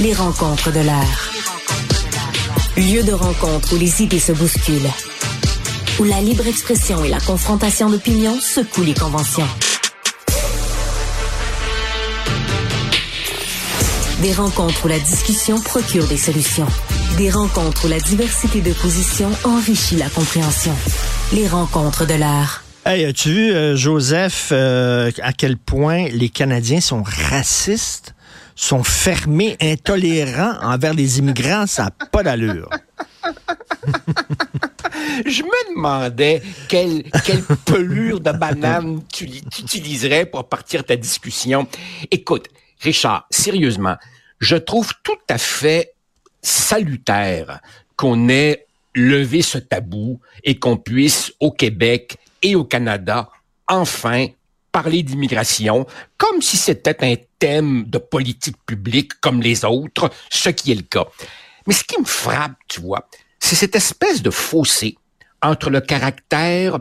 Les rencontres de l'heure. Lieu de rencontre où les idées se bousculent. Où la libre expression et la confrontation d'opinions secouent les conventions. Des rencontres où la discussion procure des solutions. Des rencontres où la diversité de positions enrichit la compréhension. Les rencontres de l'art. Hey, as-tu vu, euh, Joseph, euh, à quel point les Canadiens sont racistes, sont fermés, intolérants envers les immigrants? Ça n'a pas d'allure. Je me demandais quelle, pelure de banane tu, tu utiliserais pour partir ta discussion. Écoute, Richard, sérieusement, je trouve tout à fait salutaire qu'on ait levé ce tabou et qu'on puisse au Québec et au Canada enfin parler d'immigration comme si c'était un thème de politique publique comme les autres, ce qui est le cas. Mais ce qui me frappe, tu vois, c'est cette espèce de fossé entre le caractère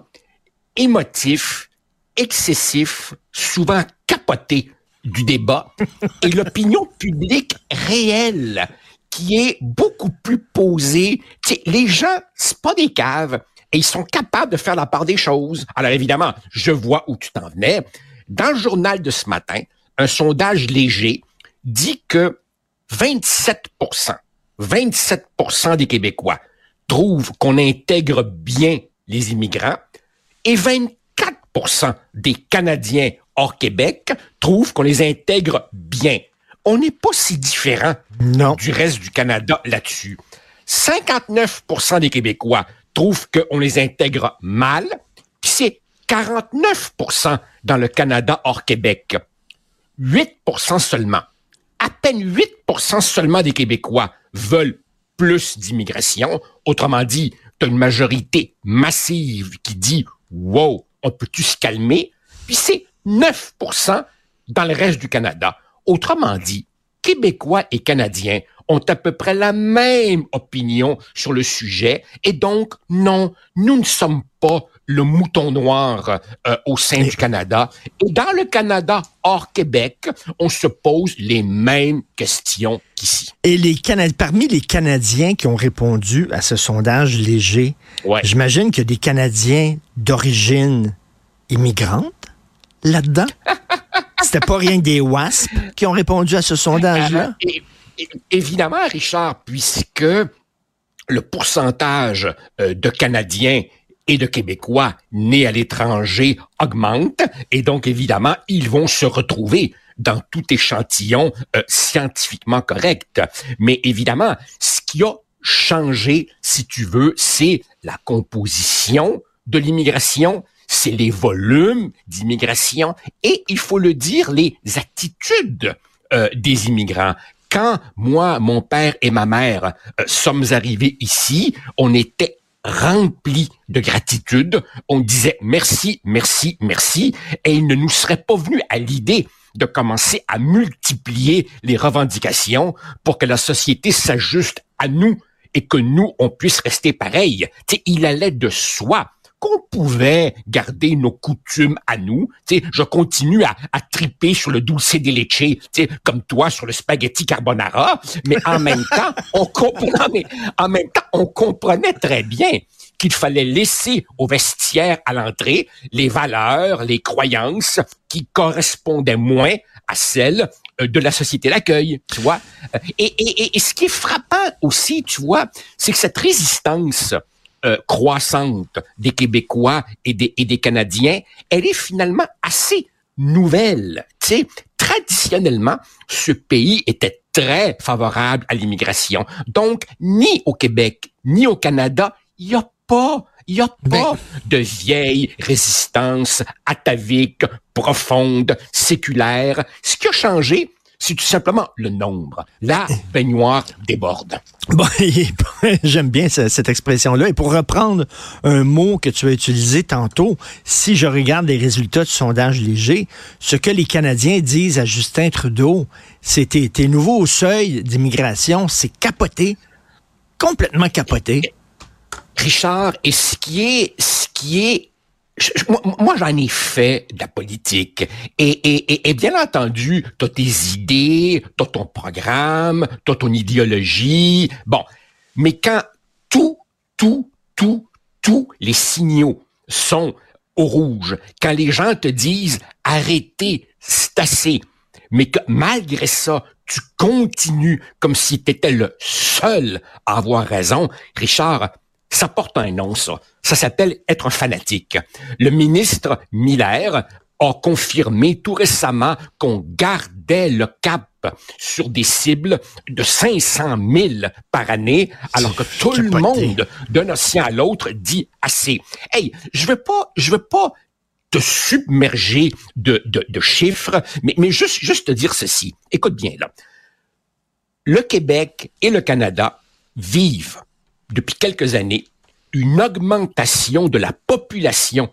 émotif, excessif, souvent capoté du débat et l'opinion publique réelle qui est beaucoup plus posée. les gens, c'est pas des caves et ils sont capables de faire la part des choses. Alors évidemment, je vois où tu t'en venais. Dans le journal de ce matin, un sondage léger dit que 27 27% des Québécois trouvent qu'on intègre bien les immigrants et 24% des Canadiens hors Québec trouvent qu'on les intègre bien. On n'est pas si différent du reste du Canada là-dessus. 59% des Québécois trouvent qu'on les intègre mal, puis c'est 49% dans le Canada hors Québec. 8% seulement, à peine 8% seulement des Québécois veulent plus d'immigration. Autrement dit, tu as une majorité massive qui dit Wow, on peut-tu se calmer? Puis c'est 9% dans le reste du Canada. Autrement dit, Québécois et Canadiens ont à peu près la même opinion sur le sujet et donc non, nous ne sommes pas le mouton noir euh, au sein du Canada. Et dans le Canada hors Québec, on se pose les mêmes questions qu'ici. Et les parmi les Canadiens qui ont répondu à ce sondage léger, j'imagine qu'il y a des Canadiens d'origine immigrante là-dedans? C'était pas rien que des WASP qui ont répondu à ce sondage-là? Évidemment, Richard, puisque le pourcentage euh, de Canadiens et de Québécois nés à l'étranger augmente, et donc évidemment, ils vont se retrouver dans tout échantillon euh, scientifiquement correct. Mais évidemment, ce qui a changé, si tu veux, c'est la composition de l'immigration, c'est les volumes d'immigration et, il faut le dire, les attitudes euh, des immigrants. Quand moi, mon père et ma mère euh, sommes arrivés ici, on était remplis de gratitude. On disait merci, merci, merci, et il ne nous serait pas venu à l'idée de commencer à multiplier les revendications pour que la société s'ajuste à nous et que nous, on puisse rester pareil. il allait de soi qu'on pouvait garder nos coutumes à nous. sais, je continue à, à triper sur le dulce de leche, comme toi sur le spaghetti carbonara, mais en même temps, on comprenait, en même temps, on comprenait très bien qu'il fallait laisser au vestiaire à l'entrée les valeurs, les croyances qui correspondaient moins à celles euh, de la société d'accueil, tu vois. Et, et, et, ce qui est frappant aussi, tu vois, c'est que cette résistance euh, croissante des Québécois et des, et des Canadiens, elle est finalement assez nouvelle. Tu sais, traditionnellement, ce pays était très favorable à l'immigration. Donc, ni au Québec, ni au Canada, il n'y a pas il n'y a ben pas de vieille résistance atavique, profonde, séculaire. Ce qui a changé, c'est tout simplement le nombre. La baignoire déborde. Bon, j'aime bien cette expression-là. Et pour reprendre un mot que tu as utilisé tantôt, si je regarde les résultats du sondage léger, ce que les Canadiens disent à Justin Trudeau, c'est tes, nouveaux seuils d'immigration, c'est capoté, complètement capoté. Richard, et ce qui est, ce qui est moi, j'en ai fait de la politique. Et, et, et, bien entendu, tu as tes idées, tu as ton programme, tu as ton idéologie. Bon, mais quand tout, tout, tout, tous les signaux sont au rouge, quand les gens te disent arrêtez, c'est assez, mais que malgré ça, tu continues comme si tu le seul à avoir raison, Richard, ça porte un nom, ça. Ça s'appelle être un fanatique. Le ministre Miller a confirmé tout récemment qu'on gardait le cap sur des cibles de 500 000 par année, alors que tout le monde, d'un océan à l'autre, dit assez. Hey, je veux pas, je veux pas te submerger de, de, de chiffres, mais, mais juste, juste te dire ceci. Écoute bien, là. Le Québec et le Canada vivent depuis quelques années une augmentation de la population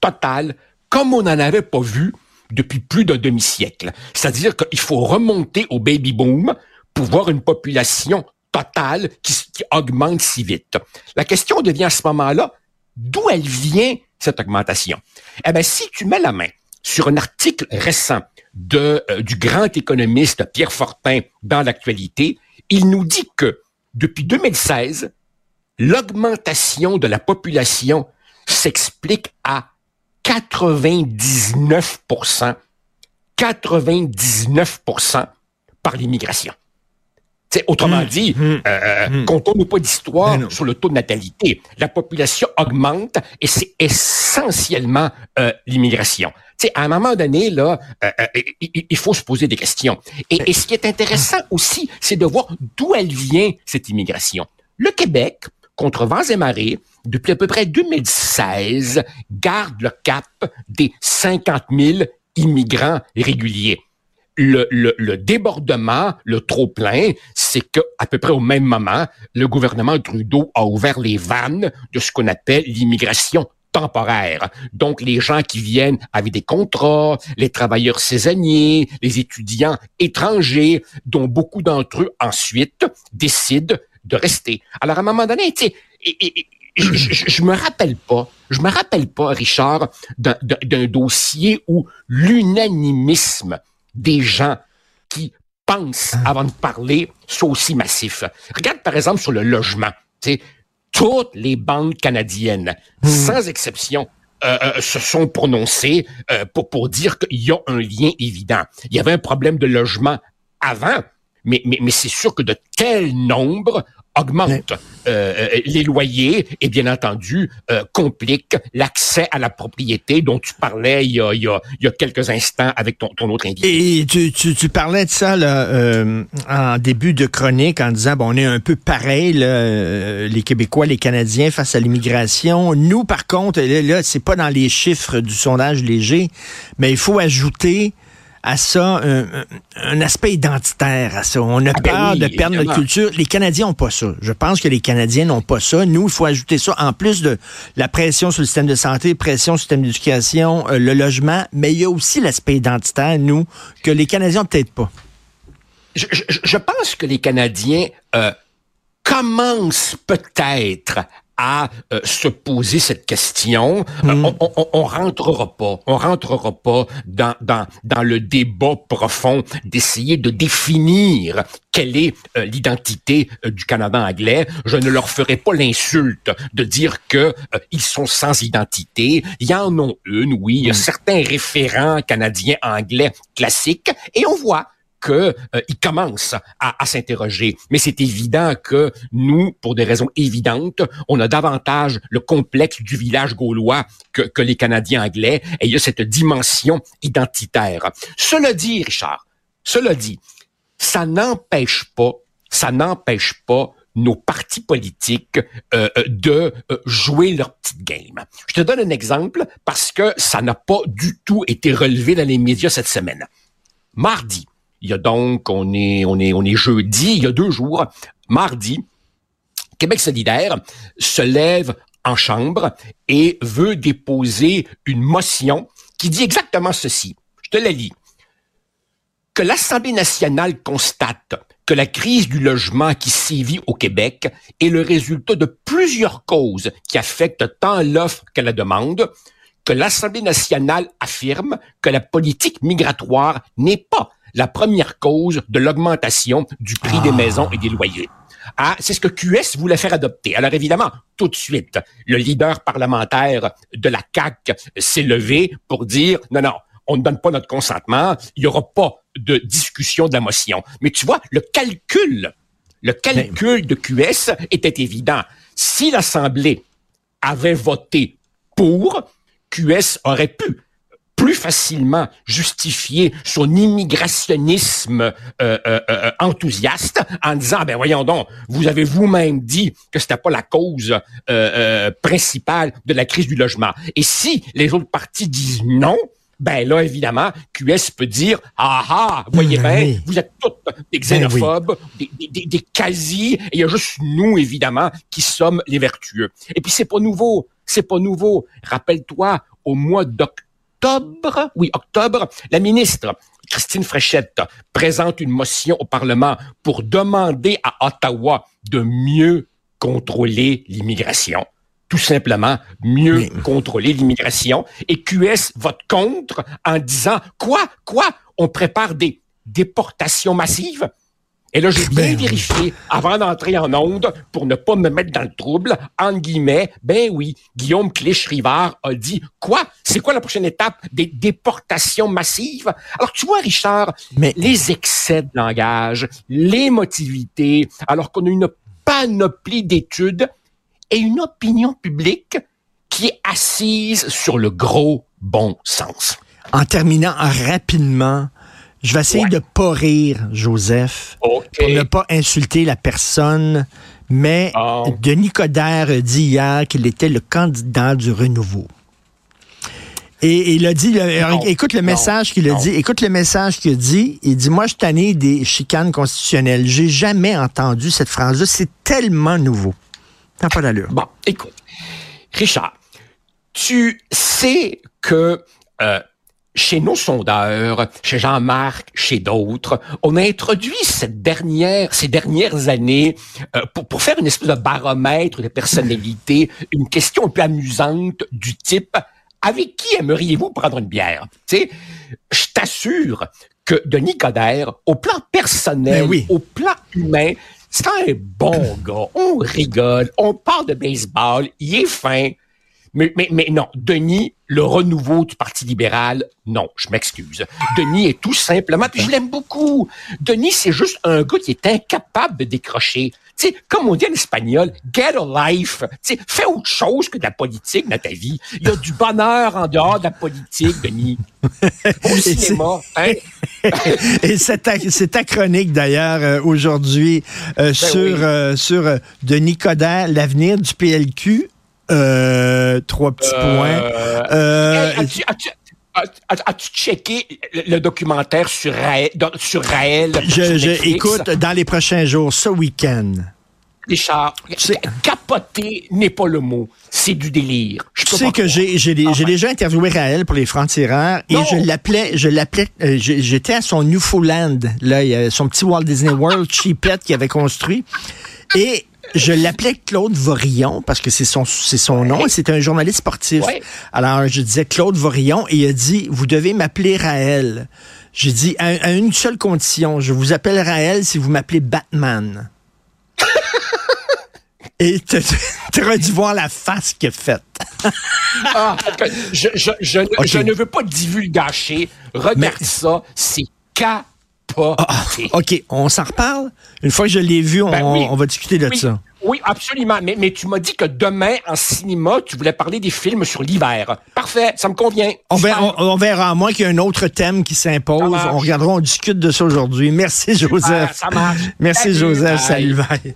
totale comme on n'en avait pas vu depuis plus d'un demi-siècle. C'est-à-dire qu'il faut remonter au baby boom pour voir une population totale qui, qui augmente si vite. La question devient à ce moment-là, d'où elle vient cette augmentation? Eh bien, si tu mets la main sur un article récent de, euh, du grand économiste Pierre Fortin dans l'actualité, il nous dit que depuis 2016, l'augmentation de la population s'explique à 99% 99% par l'immigration. C'est autrement hum, dit, hum, euh, hum. comptons-nous pas d'histoire sur le taux de natalité. La population augmente et c'est essentiellement euh, l'immigration. à un moment donné, là, euh, euh, il, faut se poser des questions. Et, et ce qui est intéressant aussi, c'est de voir d'où elle vient, cette immigration. Le Québec, contre vents et marées, depuis à peu près 2016, garde le cap des 50 000 immigrants réguliers. Le, débordement, le trop-plein, c'est que à peu près au même moment, le gouvernement Trudeau a ouvert les vannes de ce qu'on appelle l'immigration temporaire. Donc, les gens qui viennent avec des contrats, les travailleurs saisonniers, les étudiants étrangers, dont beaucoup d'entre eux ensuite décident de rester. Alors, à un moment donné, tu sais, je, je, me rappelle pas, je me rappelle pas, Richard, d'un dossier où l'unanimisme des gens qui pensent ah. avant de parler soit aussi massif. Regarde par exemple sur le logement. Tu sais, toutes les banques canadiennes, hmm. sans exception, euh, euh, se sont prononcées euh, pour, pour dire qu'il y a un lien évident. Il y avait un problème de logement avant, mais, mais, mais c'est sûr que de tels nombres augmente euh, euh, les loyers et bien entendu euh, complique l'accès à la propriété dont tu parlais il y a, il y a, il y a quelques instants avec ton, ton autre invité. Et tu, tu, tu parlais de ça là, euh, en début de chronique en disant bon on est un peu pareil là, les Québécois, les Canadiens face à l'immigration. Nous par contre là, là c'est pas dans les chiffres du sondage léger, mais il faut ajouter à ça un, aspect identitaire à ça. On a ah, ben peur de perdre notre culture. Les Canadiens n'ont pas ça. Je pense que les Canadiens n'ont pas ça. Nous, il faut ajouter ça en plus de la pression sur le système de santé, pression sur le système d'éducation, euh, le logement, mais il y a aussi l'aspect identitaire, nous, que les Canadiens n'ont peut-être pas. Je, pense que les Canadiens euh, commencent peut-être à euh, se poser cette question. Euh, hmm. on, on, on, rentrera pas, on rentrera pas dans, dans, dans le débat profond d'essayer de définir quelle est euh, l'identité du Canada anglais. Je ne leur ferai pas l'insulte de dire que ils sont sans identité. Il y en a une, oui. Il y a hmm. certains référents canadiens anglais classiques et on voit qu'ils euh, commencent à, s'interroger. Mais c'est évident que nous, pour des raisons évidentes, on a davantage le complexe du village gaulois que, que les Canadiens anglais, et il y a cette dimension identitaire. Cela dit, Richard, cela dit, ça n'empêche pas, ça n'empêche pas nos partis politiques euh, euh de euh, jouer leur petite game. Je te donne un exemple parce que ça n'a pas du tout été relevé dans les médias cette semaine. Mardi, il y a donc, on est, on est, on est jeudi, il y a deux jours, mardi, Québec solidaire se lève en chambre et veut déposer une motion qui dit exactement ceci. Je te la lis. Que l'Assemblée nationale constate que la crise du logement qui sévit au Québec est le résultat de plusieurs causes qui affectent tant l'offre que la demande, que l'Assemblée nationale affirme que la politique migratoire n'est pas la première cause de l'augmentation du prix des ah. maisons et des loyers. Ah, c'est ce que QS voulait faire adopter. Alors évidemment, tout de suite, le leader parlementaire de la CAC s'est levé pour dire non, non, on ne donne pas notre consentement, il n'y aura pas de discussion de la motion. Mais tu vois, le calcul, le calcul de QS était évident. Si l'Assemblée avait voté pour, QS aurait pu plus facilement justifier son immigrationnisme euh, euh, euh, enthousiaste en disant ben voyons donc vous avez vous-même dit que c'était pas la cause principale de la crise du logement et si les autres partis disent non ben là, évidemment, QS peut dire Ah ah, voyez ben bien, vous êtes tous des ben xénophobes, des, des, des, quasi, et il y a juste nous, évidemment, qui sommes les vertueux. Et puis c'est pas nouveau, c'est pas nouveau. Rappelle-toi, au mois d'octobre, oui, octobre, la ministre Christine Fréchette présente une motion au Parlement pour demander à Ottawa de mieux contrôler l'immigration tout simplement mieux contrôler l'immigration. Et QS vote contre en disant quoi, quoi, on prépare des déportations massives? Et là, j'ai bien ben vérifié avant d'entrer en onde pour ne pas me mettre dans le trouble. En guillemets, ben oui, Guillaume Clich-Rivard a dit quoi? C'est quoi la prochaine étape? Des déportations massives? Alors, tu vois, Richard, Mais... les excès de langage, l'émotivité, alors qu'on a une panoplie d'études et une opinion publique qui est assise sur le gros bon sens. En terminant rapidement, je vais essayer de pas rire, Joseph, pour ne pas insulter la personne, mais oh. Denis Coderre a dit hier qu'il était le candidat du renouveau. Et, il a dit, écoute le message qu'il a dit, écoute le message qu'il a dit, il dit, moi je tanné des chicanes constitutionnelles. J'ai jamais entendu cette phrase-là, c'est tellement nouveau. T'as pas d'allure. Bon, écoute, Richard, tu sais que euh, chez nos sondeurs, chez Jean-Marc, chez d'autres, on a introduit cette dernière, ces dernières années euh, pour, pour faire une espèce de baromètre de personnalité, une question un peu amusante du type avec qui aimeriez-vous prendre une bière? Tu sais, je t'assure que Denis Coderre, au plan personnel, ben au plan humain, c'est un bon gars. On rigole, on parle de baseball, il est fin. Mais, mais, mais non, Denis, le renouveau du Parti libéral, non, je m'excuse. Denis est tout simplement, puis je l'aime beaucoup. Denis, c'est juste un gars qui est incapable de décrocher. Tu sais, comme on dit en espagnol, get a life. Tu sais, fais autre chose que de la politique dans ta vie. Il y a du bonheur en dehors de la politique, Denis. Au cinéma, hein? Et c'est ta, chronique d'ailleurs euh, aujourd'hui euh, ben sur, euh, sur Denis Coderre, l'avenir du PLQ. Trois petits points. As-tu checké le documentaire sur Raël? Sur Raël je, écoute, dans les prochains jours, ce week-end. Richard, capoter n'est pas le mot. C'est du délire. Je tu sais que j'ai ah, déjà interviewé Raël pour les francs-tireurs et je l'appelais, je l'appelais, euh, j'étais à son Newfoundland, là, il y a son petit Walt Disney World cheapette qu'il avait construit. Et je l'appelais Claude Vorillon parce que c'est son, c'est son nom et c'est un journaliste sportif. Alors, je disais Claude Vorillon et il a dit, vous devez m'appeler Raël. J'ai dit, à, une seule condition, je vous appelle Raël si vous m'appelez Batman. et tu aurais dû voir la face qu'il a faite. ah, je, je, je, je, ne veux pas divulgacher. Regarde ça, c'est K pas. Ah, ah, OK, on s'en reparle? Une fois que je l'ai vu, on, ben va discuter de ça. Oui, absolument. Mais, mais tu m'as dit que demain, en cinéma, tu voulais parler des films sur l'hiver. Parfait, ça me convient. On, verra, on, verra, à moins qu'il y ait un autre thème qui s'impose. On regardera, on discute de ça aujourd'hui. Merci, Joseph. ça marche. Merci, Joseph. Salut, bye.